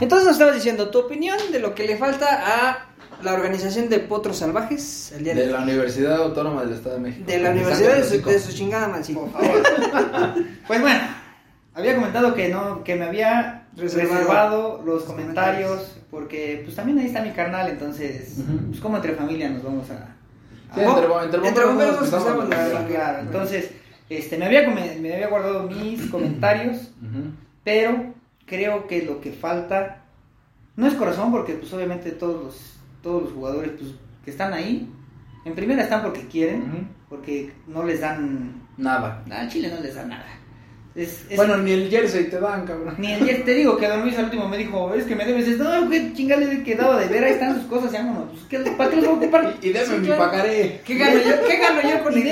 Entonces nos estabas diciendo tu opinión de lo que le falta a la organización de Potros Salvajes el día de, De la Universidad Autónoma del Estado de México. de la universidad de su, México. de su chingada mancita. Por favor. pues bueno, había comentado que no, que me había Reservado. reservado, los comentarios. comentarios, porque pues también ahí está mi carnal, entonces, Ujú. pues como entre familia nos vamos a... Sí, a- entre, entre Entre bomberos nos pasamos la- claro, entonces, este, me había, me había guardado mis comentarios, pero creo que lo que falta no es corazón, porque pues obviamente todos los, todos los jugadores pues, que están ahí, en primera están porque quieren, porque no les dan, Nada. a Chile no les dan nada. Es- es- Bueno, ni el jersey te dan, cabrón. ni el te digo que Luis al último me dijo, es que me debes esto, no, qué chingada le he quedado de ver, ahí están sus cosas, vámonos, pues, ¿qué- ¿para qué los voy a ocupar? Y, y deme Sí, mi claro. pagaré. ¿Qué gano yo, qué gano yo con el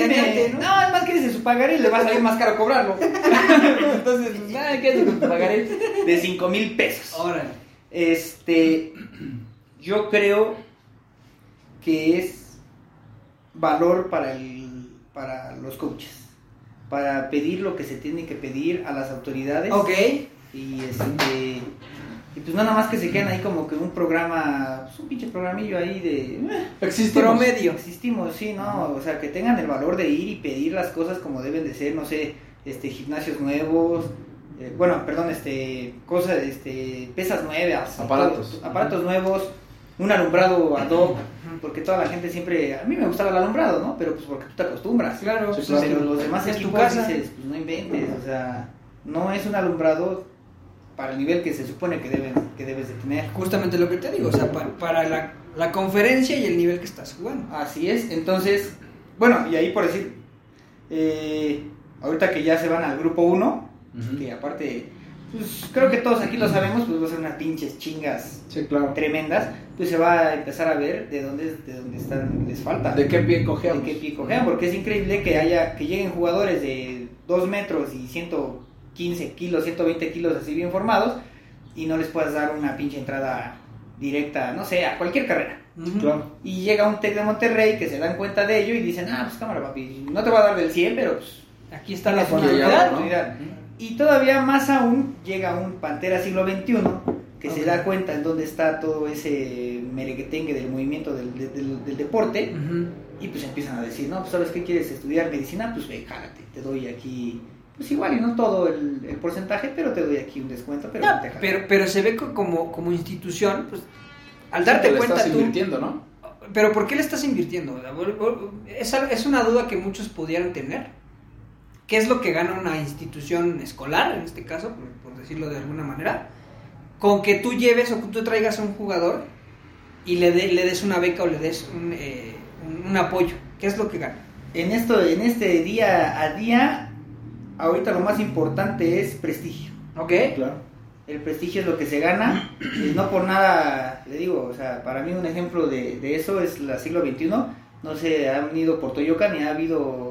no, no? es más que dice su pagaré le va a salir más caro cobrarlo. Entonces, pues, nada, ¿qué haces con tu pagaré? De 5 mil pesos. Órale. Este, yo creo que es valor para, el, para los coaches, para pedir lo que se tiene que pedir a las autoridades. Ok. Y este, y pues nada más que se quedan ahí como que un programa, pues un pinche programillo ahí de... eh, Existimos. Promedio. Existimos, sí, ¿no? O sea, que tengan el valor de ir y pedir las cosas como deben de ser, no sé, este, gimnasios nuevos, eh, bueno, perdón, este, cosas, este, pesas nuevas, Aparatos. aparatos nuevos, un alumbrado ad hoc, porque toda la gente siempre, a mí me gustaba el alumbrado, ¿no? Pero pues porque tú te acostumbras. Claro. Pues, claro. Pero los demás es tu casa. dices, pues no inventes, o sea, no es un alumbrado para el nivel que se supone que, deben, que debes de tener. Justamente lo que te digo, o sea, pa- para, la, la conferencia y el nivel que estás jugando. Así es, entonces, bueno, y ahí por decir, eh, ahorita que ya se van al grupo 1, Ujú. que aparte, pues creo que todos aquí lo sabemos, pues va a ser unas pinches chingas Sí, claro. tremendas, pues se va a empezar a ver de dónde, de dónde están, les falta. ¿De qué pie de cojeamos? qué pie cojean, porque es increíble que haya, que lleguen jugadores de 2 metros y 115 kilos, 120 kilos así bien formados, y no les puedas dar una pinche entrada directa, no sé, a cualquier carrera. Claro. Y llega un Tec de Monterrey que se dan cuenta de ello y dicen, ah, pues cámara, papi, no te va a dar del 100, pero pues Aquí está la oportunidad, oportunidad. ¿no? Y todavía más aún llega un Pantera siglo XXI que se da cuenta en dónde está todo ese merequetengue del movimiento del, del- del- del deporte y pues empiezan a decir, no, pues sabes qué quieres estudiar medicina, pues ve, jálate, te doy aquí, pues igual y no todo el, el porcentaje, pero te doy aquí un descuento, pero No, vente, jálate". pero, pero se ve co- como, como institución, pues, al darte Le cuenta estás tú... invirtiendo, ¿no? Pero ¿por qué le estás invirtiendo? Es, es una duda que muchos pudieran tener. ¿Qué es lo que gana una institución escolar, en este caso, por, por decirlo de alguna manera? Con que tú lleves o que tú traigas a un jugador y le, de- le des una beca o le des un, eh, un- un apoyo. ¿Qué es lo que gana? En esto, en este día a día, ahorita lo más importante es prestigio. ¿Ok? Claro. El prestigio es lo que se gana. y no por nada, le digo, o sea, para mí un ejemplo de, de eso es la siglo XXI. No se han ido por Toyoca ni ha habido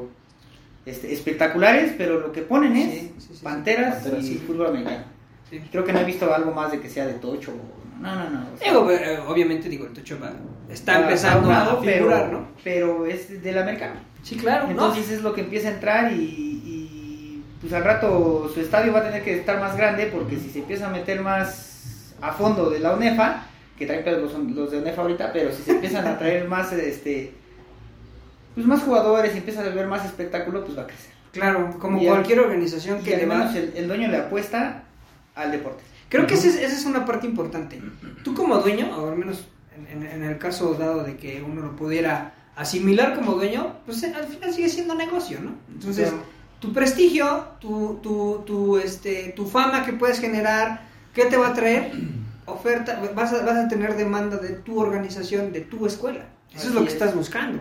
este, espectaculares, pero lo que ponen es Sí, sí, sí, sí. panteras, Panteras, y sí. fútbol americano. Sí. Creo que no he visto algo más de que sea de Tocho. No, no, no. o sea, Digo, eh, obviamente, digo, el Tocho va- está va- empezando va a figurar, pero, ¿no? Pero es del americano. Sí, claro. Entonces es lo que empieza a entrar y, y, pues al rato su estadio va a tener que estar más grande porque si se empieza a meter más a fondo de la UNEFA, que traen los, los de UNEFA ahorita, pero si se empiezan a traer más este pues más jugadores y empieza a ver más espectáculo, pues va a crecer. Claro, como Y al- cualquier organización Y que le al va... el, el dueño le apuesta al deporte. Creo que esa es, esa es una parte importante. Tú como dueño, o al menos en, en- en el caso dado de que uno lo pudiera asimilar como dueño, pues eh, al final sigue siendo negocio, ¿no? Entonces, Claro. tu prestigio, tu, tu, tu, este, tu fama que puedes generar, ¿qué te va a traer? Oferta, vas a, vas a tener demanda de tu organización, de tu escuela. Eso es lo que es. estás buscando.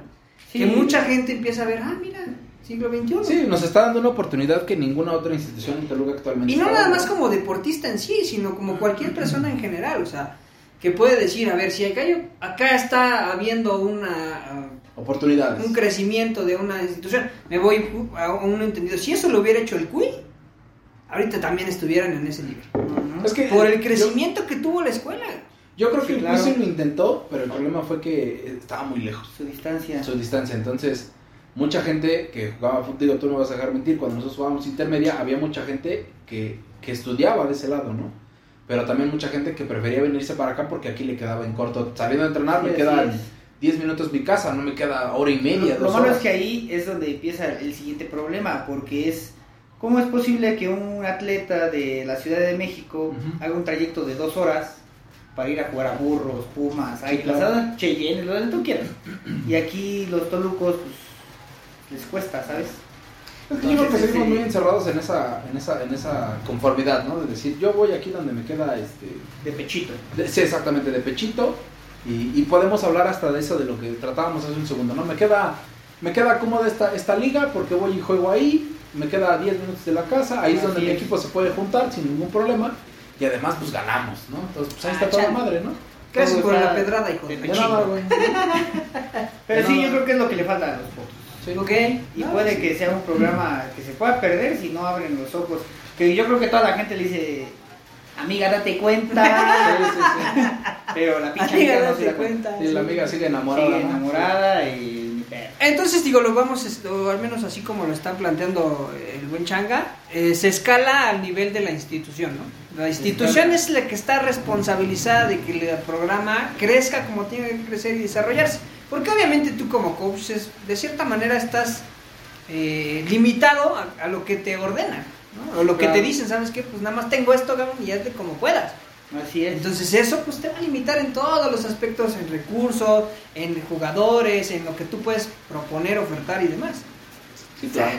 Sí. Que mucha gente empieza a ver, ah, mira, siglo XXI. Sí, nos está dando una oportunidad que ninguna otra institución en Toluca actualmente Y no nada más como deportista en sí, sino como cualquier persona en general, o sea, que puede decir, a ver, si acá, yo- acá está habiendo una, Oportunidades. uh, un crecimiento de una institución, me voy a un entendido, si eso lo hubiera hecho el CUI, ahorita también estuvieran en ese nivel. Ujú. Es que Por el yo- crecimiento que tuvo la escuela. Yo, creo Sí, que el claro. Luis lo intentó, pero el problema fue que estaba muy lejos. su distancia. su distancia. Entonces, mucha gente que jugaba fútbol, digo, tú no vas a dejar mentir, cuando nosotros jugábamos intermedia, había mucha gente que, que estudiaba de ese lado, ¿no? pero también mucha gente que prefería venirse para acá porque aquí le quedaba en corto. Saliendo a entrenar Sí, me quedan es. 10 minutos mi casa, no me queda hora y media, Lo, lo dos malo horas. es que ahí es donde empieza el siguiente problema, porque es cómo es posible que un atleta de la Ciudad de México haga un trayecto de dos horas para ir a jugar a burros, pumas, Sí, águilas, claro. a Cheyenne, lo que tú quieras. Y aquí los tolucos pues, les cuesta, ¿sabes? Es que yo creo que seguimos ese- muy encerrados en esa, en esa, en esa conformidad, ¿no? De decir, yo voy aquí donde me queda, este, De pechito. de- sí, exactamente, de pechito, y, y podemos hablar hasta de eso, de lo que tratábamos hace un segundo, ¿no? Me queda, me queda cómoda esta, esta liga porque voy y juego ahí, me queda 10 minutos de la casa, ahí es Así donde mi es. equipo se puede juntar sin ningún problema, y además, pues ganamos, ¿no? Entonces, pues ahí está Ah, toda chale. madre, ¿no? Gracias por la pedrada, hijo de güey. Pero No, sí, no. yo creo que es lo que le falta a los pocos. Sí. Ok. Y No, puede sí. que sea un programa que se pueda perder si no abren los ojos. Que yo creo que toda la gente le dice, amiga, date cuenta. Sí, sí, sí. Pero la pinche Amiga, amiga no se da cuenta. cuenta. Sí, la amiga sigue enamorada. Sigue ¿no? enamorada y. Entonces digo, lo vamos, o al menos así como lo está planteando el buen Changa, eh, se escala al nivel de la institución, ¿no? La institución es la que está responsabilizada de que el programa crezca como tiene que crecer y desarrollarse. Porque obviamente tú como coach, es- de cierta manera estás eh, limitado a, a lo que te ordenan, ¿no? O lo que te dicen, ¿sabes qué? Pues nada más tengo esto, y hazle como puedas. Así es. Entonces eso pues te va a limitar en todos los aspectos, en recursos, en jugadores, en lo que tú puedes proponer, ofertar y demás. Sí, claro.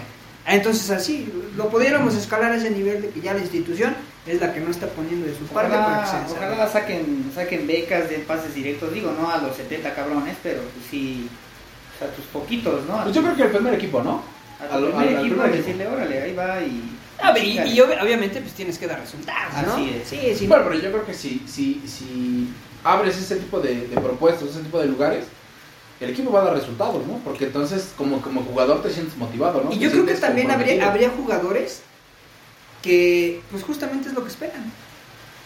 Entonces así, lo pudiéramos escalar a ese nivel de que ya la institución es la que no está poniendo de su parte para que se Ojalá, desarrolle. ojalá saquen, saquen becas de pases directos. Digo, no a los 70 cabrones, pero pues sí, o sea, tus poquitos, ¿no? Pues yo creo que el primer equipo, ¿no? a tu al- primer al- al equipo primer equipo. decirle, órale, ahí va y... A ver, y, chíngale. y ob- obviamente pues tienes que dar resultados, ¿no? Así es. Sí, sí. Bueno, pero yo creo que si, si, si abres ese tipo de, de propuestos, ese tipo de lugares, el equipo va a dar resultados, ¿no? Porque entonces como, como jugador te sientes motivado, ¿no? y Te yo creo que también habría, habría jugadores que pues justamente es lo que esperan.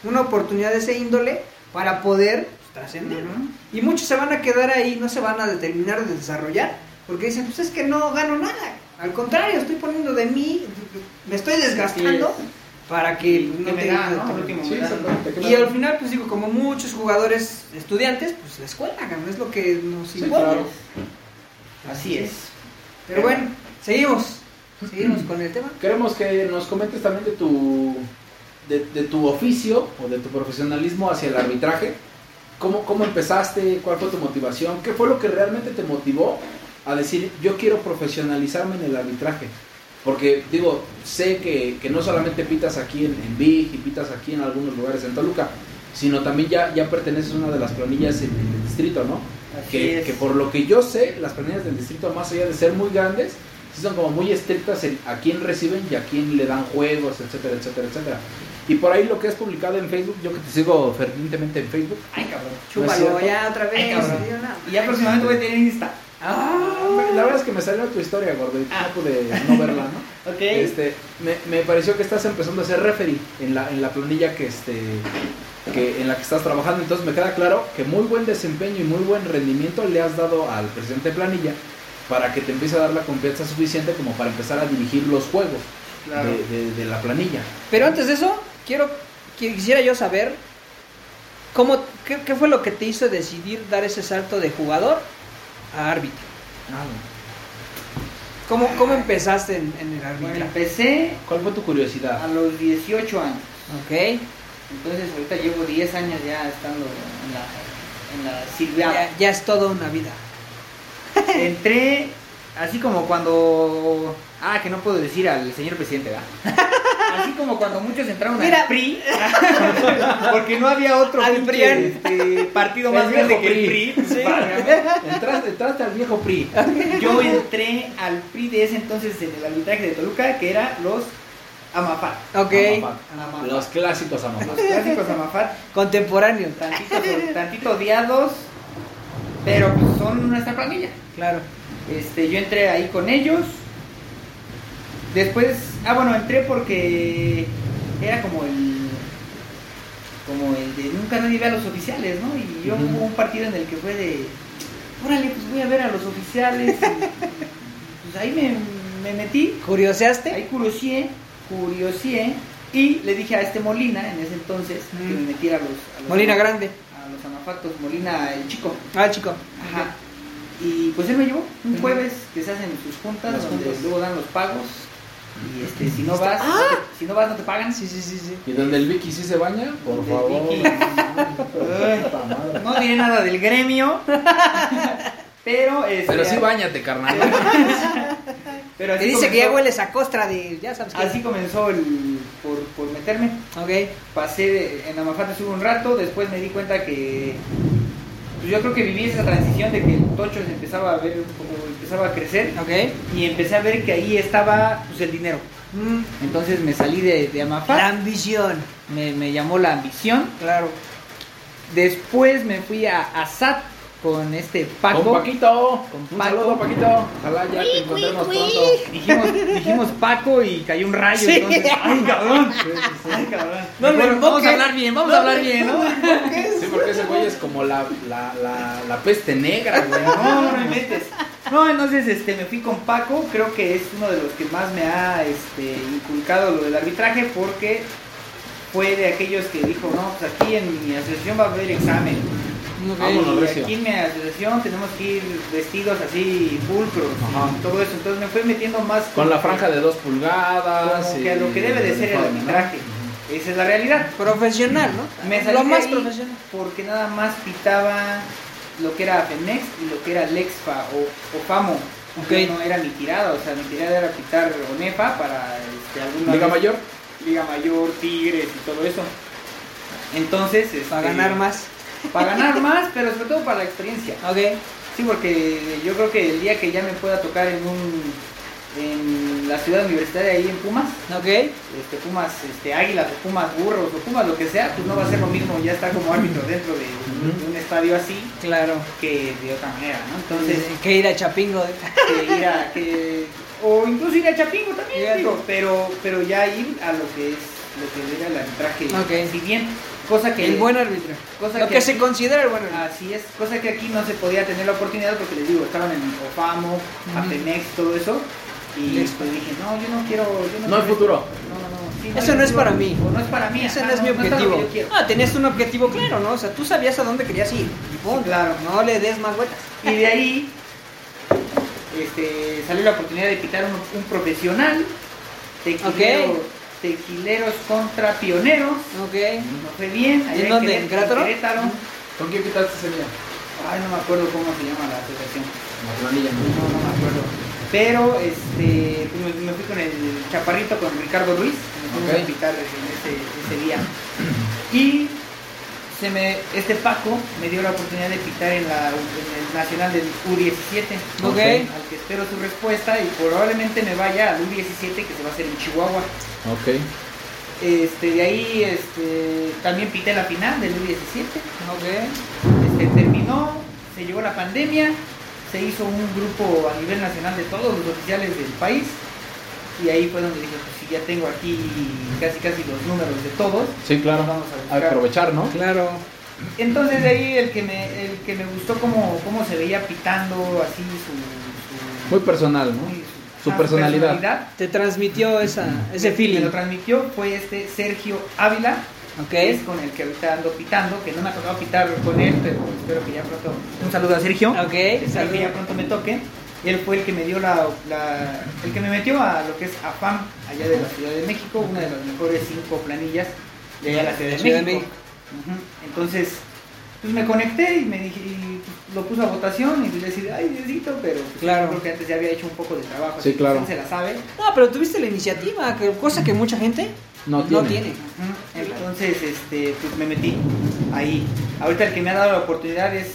Una oportunidad de ese índole para poder pues, trascender. ¿no? Y muchos se van a quedar ahí, no se van a determinar de desarrollar, porque dicen, pues es que no gano nada. Al contrario, estoy poniendo de mí, me estoy desgastando para que pues, ¿Qué no te- da, no no? te- Al último Sí, me da. exactamente. ¿qué Y al final, pues digo, como muchos jugadores estudiantes, pues la escuela, cabrón, es lo que nos claro. Así es. Pero bueno, seguimos. Seguimos con el tema. Queremos que nos comentes también de tu, de, de tu oficio o de tu profesionalismo hacia el arbitraje. ¿Cómo, ¿Cómo empezaste? ¿Cuál fue tu motivación? ¿Qué fue lo que realmente te motivó a decir yo quiero profesionalizarme en el arbitraje? Porque digo, sé que, que no solamente pitas aquí en, en Big y pitas aquí en algunos lugares en Toluca, sino también ya, ya perteneces a una de las planillas en, el distrito, ¿no? Que, es. que por lo que yo sé, las planillas del distrito, más allá de ser muy grandes, sí son como muy estrictas en a quién reciben y a quién le dan juegos, etcétera, etcétera, etcétera. Y por ahí lo que es publicado en Facebook, yo que te sigo fervientemente en Facebook, Ay, cabrón. ¿No es Chúpalo ya otra vez. Ay, cabrón. tío, no. Y ya próximamente voy a tener Insta. Ah, la verdad es que me salió tu historia, gordo, y Ah. no pude no verla, ¿no? Ok. Este, me, me pareció que estás empezando a ser referee en la, en la planilla que, este, que en la que estás trabajando. Entonces me queda claro que muy buen desempeño y muy buen rendimiento le has dado al presidente de planilla para que te empiece a dar la confianza suficiente como para empezar a dirigir los juegos Claro. de, de- de la planilla. Pero antes de eso, quiero qui- quisiera yo saber cómo qué, qué fue lo que te hizo decidir dar ese salto de jugador a árbitro. ¿Cómo, cómo empezaste en, en el Bueno, arbitraje? empecé ¿Cuál fue tu curiosidad? a los 18 años. Ok. Entonces ahorita llevo 10 años ya estando en la, en la silveada. Ya, ya es toda una vida. Entré así como cuando... Ah, que no puedo decir al señor presidente, ¿verdad? Como cuando muchos entraron Mira. al PRI. porque no había otro Al pinche, PRIAN. este, partido El más grande que el PRI. PRI. Sí. Válgame. Entraste, entraste al viejo PRI. Yo entré al PRI de ese entonces en el arbitraje de Toluca, que era los Amafat. Ok. Amafat. Amafat. Los clásicos Los Amafat. clásicos Amafat, Contemporáneo. tantito, tantito odiados, pero pues son nuestra planilla. Claro. Este, yo entré ahí con ellos. Después, ah bueno, entré porque era como el como el de nunca nadie ve a los oficiales, ¿no? Y yo hubo un partido en el que fue de, órale, pues voy a ver a los oficiales. y, pues ahí me, me metí, ¿Curioseaste? ahí curioseé, curioseé Y le dije a este Molina, en ese entonces, que Mm. me metiera a los, a los Molina Grande. a los anafactos, Molina el chico. Ah, chico. Ajá. Y pues él me llevó un jueves que se hacen sus juntas, Las donde juntas. luego dan los pagos. Y este, si no vas, ¡Ah! si no vas no te pagan. Sí, sí, sí, sí. ¿Y donde el Vicky sí se baña? Por Donde favor. Ay. No diré nada del gremio. Pero este, Pero sí bañate, carnal. Pero Te dice que ya hueles a costra de. Ya sabes que. Así comenzó el, por, por meterme. Ok. Pasé de- en Amafate estuve un rato, después me di cuenta que pues yo creo que viví esa transición de que el tocho se empezaba a ver como empezaba a crecer Ok. y empecé a ver que ahí estaba pues, el dinero. Mm, Entonces me salí de, de La Amafat, ambición. me, me llamó la ambición. Claro. Después me fui a ASAT con este Paco. Con Paquito. Con Un Paco. saludo, Paquito. Ojalá ya te encontremos pronto. Dijimos, dijimos Paco y cayó un rayo. Sí. Entonces, ay, cabrón. Ay, cabrón. No Mejor vamos a hablar bien, vamos a hablar bien, ¿no? Sí, porque ese güey es como la, la, la, la peste negra, güey. No, no me metes. No, entonces este, me fui con Paco, creo que es uno de los que más me ha este, inculcado lo del arbitraje porque fue de aquellos que dijo, no, pues aquí en mi asociación va a haber examen. Vámonos, Y recio. aquí en mi asociación tenemos que ir vestidos así pulcros Ajá. y todo eso. Entonces me fui metiendo más Con la franja de dos pulgadas. como y que a lo que debe de ser el uniforme, ¿no? arbitraje. Esa es la realidad. Profesional, ¿no? Me salí Lo más ahí profesional. porque nada más pitaba lo que era Femex y lo que era Lexfa o, o FAMO. Ok. Yo No era mi tirada, o sea, mi tirada era pitar ONEFA para este, alguna Liga vez- Mayor. Liga Mayor, Tigres y todo eso. Entonces, este, Para ganar más. Para ganar más, pero sobre todo para la experiencia. Ok. Sí, porque yo creo que el día que ya me pueda tocar en un en la ciudad universitaria ahí en Pumas, Ok. este, Pumas este, Águilas o Pumas Burros o Pumas lo que sea, pues no va a ser lo mismo ya estar como árbitro dentro de, de un estadio así Claro. que de otra manera, ¿no? Entonces, que ir a Chapingo. que ir a, que, o incluso ir a Chapingo también, digo, pero, pero ya ir a lo que es lo que era el arbitraje, Ok. si bien, cosa que El buen árbitro. cosa Lo que se aquí- considera el buen árbitro. Así es, cosa que aquí no se podía tener la oportunidad porque les digo, estaban en OFAMO, Ujú. Apemex, todo eso. Y Les- pues dije, no, yo no quiero. Yo No hay quiero futuro. No, no, no. sí, Eso no es para mí. O no es para mí. Ese no es mi objetivo. ah, tenías un objetivo claro, ¿no? O sea, tú sabías a dónde querías ir. Y punto. Claro. No le des más vueltas. Y de ahí este, salió la oportunidad de pitar un, un profesional, tequilero- Ok. Tequileros contra pioneros. Ok. No fue bien. allá ¿En dónde? ¿En Querétaro? Querétaro. ¿Con quién quitaste ese día? Ay, no me acuerdo cómo se llama la asociación. No, no me acuerdo. Pero este, me, me fui con el chaparrito, con Ricardo Ruiz, me fuimos Ok. a pitar en ese, ese día. Y se me, este Paco me dio la oportunidad de pitar en, la, en el Nacional del U17, Ok. al que espero su respuesta y probablemente me vaya al U17 que se va a hacer en Chihuahua. Ok. Este, de ahí este, también pité la final del U17. Ok. Este, terminó, se llegó la pandemia, se hizo un grupo a nivel nacional de todos los oficiales del país y ahí fue donde dije, pues ya tengo aquí casi casi los números de todos, Sí, claro. Vamos a aprovechar, ¿no? Claro. entonces de ahí el que me, el que me gustó cómo, cómo se veía pitando así su... su- Muy personal, ¿no? muy- Su ah, personalidad. Te transmitió esa, ese Me feeling. lo transmitió fue este Sergio Ávila, Ok. que es con el que ahorita ando pitando, que no me ha tocado pitar con él, pero espero que ya pronto... Un saludo a Sergio. Ok. Espero que ya pronto me toque. Él fue el que me dio la, la- el que me metió a lo que es AFAM allá de la Ciudad de México, una de las mejores cinco planillas de allá de la Ciudad de Ciudad México. Entonces, pues me conecté y me dije, y, pues, lo puse a votación y pues decidí, ay, Diosito, pero pues, Claro. creo que antes ya había hecho un poco de trabajo. Sí, así que claro. se la sabe. No, pero tuviste la iniciativa, que, cosa que mucha gente No no tiene. Entonces, este, pues me metí ahí. Ahorita el que me ha dado la oportunidad es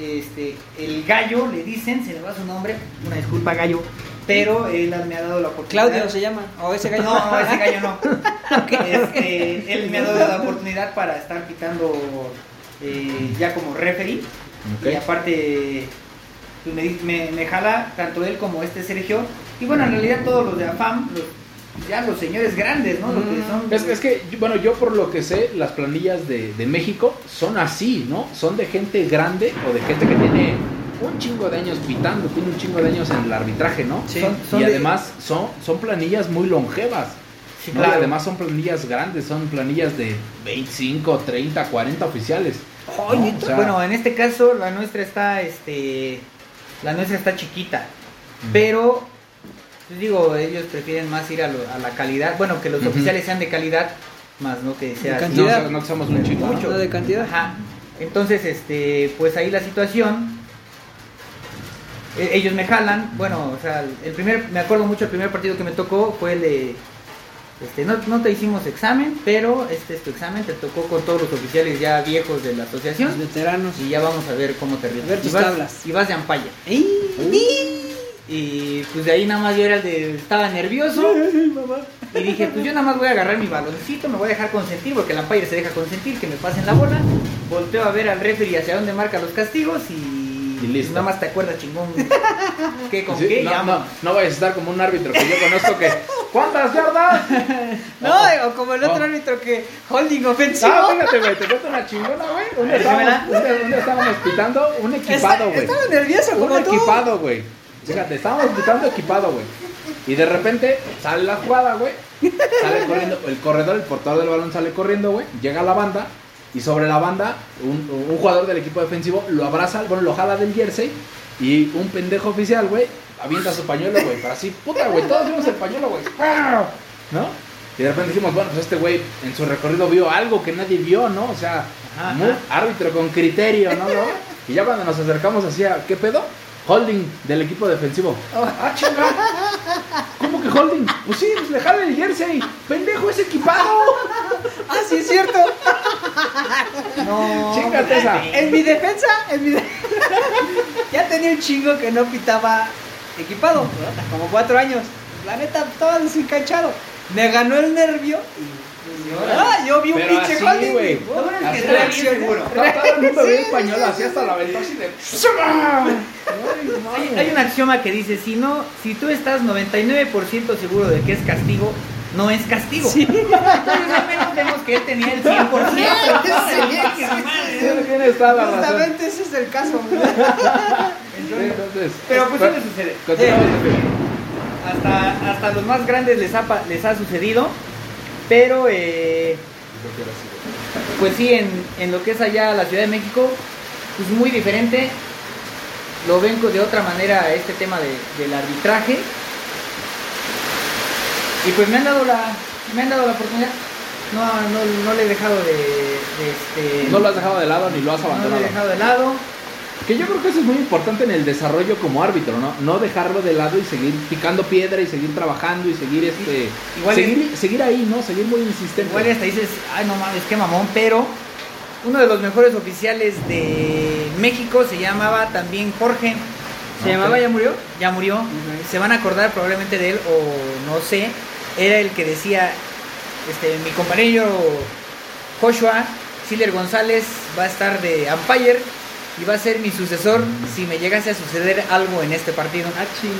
este, el gallo, le dicen, se le va su nombre, una disculpa gallo, pero él me ha dado la oportunidad. Claudio se llama. O ese gallo. No, no, ese gallo no. Este, él me ha dado la oportunidad para estar pitando eh, ya como referee. Y aparte, pues, me, me, me jala tanto él como este Sergio. Y bueno, en realidad todos los de AFAM, los- ya los señores grandes, ¿no? Los que Mm. son, Es, es que, bueno, yo por lo que sé, las planillas de, de México son así, ¿no? Son de gente grande o de gente que tiene un chingo de años pitando, tiene un chingo de años en el arbitraje, ¿no? Sí. son- son y de- además son, son planillas muy longevas. Sí, claro. además son planillas grandes, son planillas de 25, 30, 40 oficiales. Ay, ¿no? neta. O sea, bueno, en este caso la nuestra está, este, la nuestra está chiquita, pero, digo, ellos prefieren más ir a, lo- a la calidad, bueno, que los oficiales sean de calidad, más no que sea De no, cantidad. no que somos. Mucho. ¿No de cantidad? Ajá. Entonces, este, pues ahí la situación. e- Ellos me jalan, bueno, o sea, el primer, me acuerdo mucho el primer partido que me tocó fue el de, este, no, no te hicimos examen, pero este es tu examen, te tocó con todos los oficiales ya viejos de la Los asociación veteranos. y ya vamos a ver cómo te ríes. A ver y tus vas, tablas. y vas de ampalla. ¡Ey! Y pues de ahí nada más yo era el de, estaba nervioso y dije, pues yo nada más voy a agarrar mi baloncito, me voy a dejar consentir porque el umpire se deja consentir, que me pasen la bola. Volteo a ver al referee hacia dónde marca los castigos y, Y listo. nada más te acuerdas chingón. ¿Qué con Sí, qué? no, no, no vayas a estar como un árbitro que yo conozco que. ¿Cuántas yardas? No, o como el otro Oh. árbitro que holding ofensivo. Ah, fíjate, güey, te cuento una chingona, güey. Un estábamos, un día- un estábamos pitando un equipado, güey. estaba nervioso Un como tú. equipado, güey. Fíjate, estábamos pitando equipado, güey. Y de repente sale la jugada, güey. Sale corriendo, el corredor, el portador del balón sale corriendo, güey. Llega a la banda. Y sobre la banda, un, un jugador del equipo defensivo lo abraza, bueno, lo jala del jersey. Y un pendejo oficial, güey, avienta su pañuelo, güey. Para así, puta, güey, todos vimos el pañuelo, güey. ¿No? Y de repente dijimos, bueno, pues este güey en su recorrido vio algo que nadie vio, ¿no? O sea, ajá. árbitro con criterio, ¿no? ¿no? Y ya cuando nos acercamos hacia, ¿qué pedo? Holding del equipo defensivo. Ah, chinga. ¿Cómo que holding? Pues sí, pues le jala el jersey. Pendejo, es equipado. Ah, sí, es cierto. No, Chíngate esa. En mi defensa, en mi de- ya tenía un chingo que no pitaba equipado, como cuatro años. La neta, estaba desencanchado. Me ganó el nervio y ah, yo vi un Pero pinche así, güey. bueno es que estaba bien reaccioné. seguro. Todo el mundo Sí, sí, así sí. hasta la aventó así de. Hay, hay un axioma que dice, si no, si tú estás 99% seguro de que es castigo, no es castigo. Entonces al menos vemos que él tenía el 100%. Sí, Sí, Tienes toda la razón. Justamente ese es el caso. Entonces, Pero pues suele suceder. Continuamos, Eh, hasta, hasta los más grandes les ha, les ha sucedido. Pero, eh, pues sí, en, en lo que es allá la Ciudad de México, pues muy diferente. Lo ven de otra manera este tema de- del arbitraje. Y pues me han dado la, me han dado la oportunidad. No, no, no le he dejado de, de este, No lo has dejado de lado ni lo has no le abandonado. he dejado de lado. Que yo creo que eso es muy importante en el desarrollo como árbitro, ¿no? No dejarlo de lado y seguir picando piedra y seguir trabajando y seguir este Igual seguir, seguir ahí, ¿no? Seguir muy insistente. Igual hasta dices, ay no mames, qué mamón, pero uno de los mejores oficiales de México se llamaba también Jorge. ¿Se llamaba ya murió? Ya murió. Se van a acordar probablemente de él o no sé. Era el que decía, este, mi compañero Joshua Siller González va a estar de umpire y va a ser mi sucesor si me llegase a suceder algo en este partido. Ah, chinga.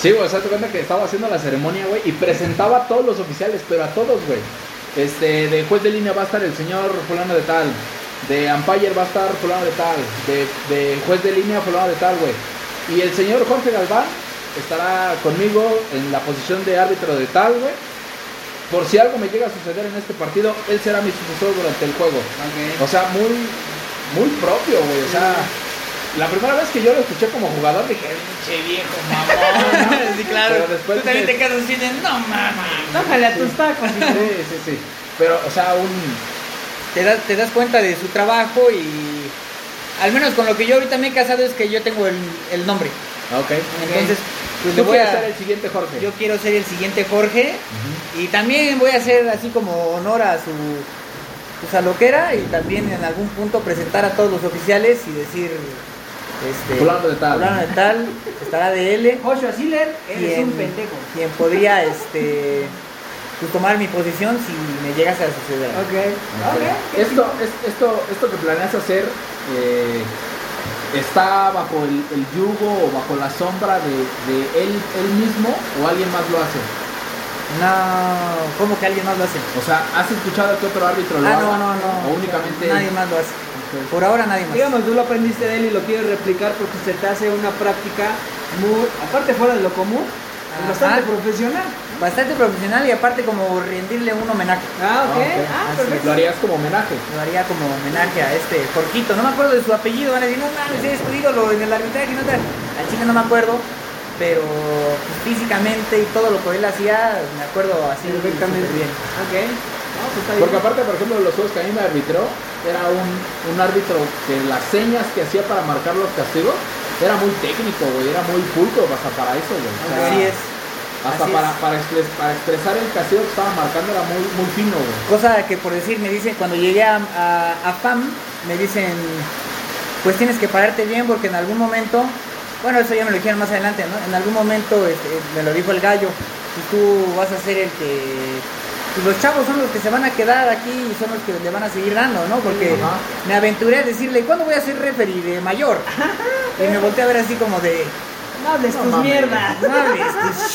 Sí, güey, o sea, te cuenta que estaba haciendo la ceremonia, güey, y presentaba a todos los oficiales, pero a todos, güey. Este, de juez de línea va a estar el señor fulano de tal, de umpire va a estar fulano de tal, de, de juez de línea fulano de tal, güey. Y el señor Jorge Galván estará conmigo en la posición de árbitro de tal, güey. Por si algo me llega a suceder en este partido, él será mi sucesor durante el juego. O sea, muy, muy propio, güey. O sea, la primera vez que yo lo escuché como jugador dije, che viejo mamón. ¿no?" sí, claro. Pero después Tú también te quedas así de, no mames. Bájale a tus tacos. Sí, sí, sí. Pero, o sea, un. te das, te das cuenta de su trabajo y al menos con lo que yo ahorita me he casado es que yo tengo el, el nombre. Ok. Entonces, pues Tú le voy a, ser el siguiente Jorge. yo quiero ser el siguiente Jorge y también voy a hacer así como honor a su pues, a lo que era y también en algún punto presentar a todos los oficiales y decir este Fulano de tal. fulano de tal estará de L Joshua Siller, eres quien, un pendejo. quien podría este pues, tomar mi posición si me llegase a suceder. Ok. Ok. Ok. Esto, es- esto, esto que planeas hacer eh, está bajo el, el yugo o bajo la sombra de, de él, él mismo o alguien más lo hace. No, ¿cómo que alguien más lo hace? O sea, ¿has escuchado que otro árbitro lo Ah, haga? no, no, no. O únicamente. Nadie más lo hace. Por ahora nadie más. Digamos, tú lo aprendiste de él y lo quieres replicar porque se te hace una práctica muy, aparte fuera de lo común, Ajá. bastante profesional. bastante profesional y aparte como rendirle un homenaje. Ah, ok. Ah. Ah, perfecto. Lo harías como homenaje. Lo haría como homenaje a este Jorquito. No me acuerdo de su apellido. Van a decir, no mames, eres tu ídolo en el arbitraje. No te... Al chile no me acuerdo. Pero pues, físicamente y todo lo que él hacía, me acuerdo así Perfectamente. bien. No, pues está bien. Porque aparte, por ejemplo, los juegos que a mí me arbitró, era un, un árbitro que las señas que hacía para marcar los castigos era muy técnico, güey, era muy pulco hasta para eso, güey. O sea, Así es. Hasta así para, es. para, expres- para expresar el castigo que estaba marcando era muy, muy fino, güey. Cosa que por decir, me dicen, cuando llegué a, a, a FAM, me dicen, pues tienes que pararte bien porque en algún momento, bueno, eso ya me lo dijeron más adelante, ¿no? En algún momento este, me lo dijo el gallo, y tú vas a ser el que... pues, los chavos son los que se van a quedar aquí y son los que le van a seguir dando, ¿no? Porque Ajá. me aventuré a decirle, ¿cuándo voy a ser referee de mayor? Y me volteé a ver así como de, No hables No tus mierdas. no hables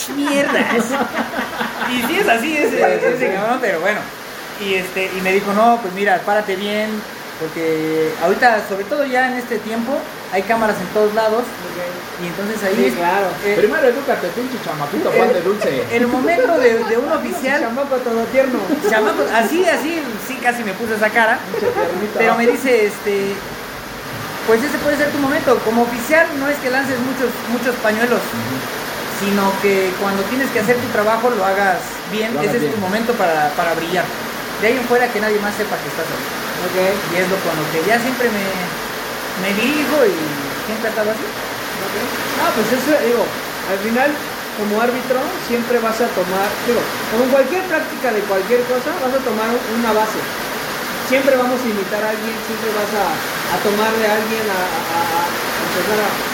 tus mierdas. Y sí es así ese, ese cabrón, pero bueno. Y este, y me dijo, no, pues mira, párate bien, porque ahorita, sobre todo ya en este tiempo, hay cámaras en todos lados, y entonces ahí Sí, es- claro. eh, Primero edúcate, pinche chamaquito, Juan de Dulce. el momento de, de un oficial, Chamaco todo tierno. chamaco, así, así, sí casi me puse esa cara, pero me dice, este, pues ese puede ser tu momento. Como oficial no es que lances muchos, muchos pañuelos, sino que cuando tienes que hacer tu trabajo lo hagas bien. Lo hagas ese es tu momento para, para brillar. De ahí en fuera que nadie más sepa que estás ahí. Ok. Y es lo con lo que ya siempre me, me dirijo y siempre he estado así. No, pues eso, digo, al final, como árbitro, siempre vas a tomar, digo, como cualquier práctica de cualquier cosa, vas a tomar una base. Siempre vamos a imitar a alguien, siempre vas a, a tomar de alguien, a empezar a,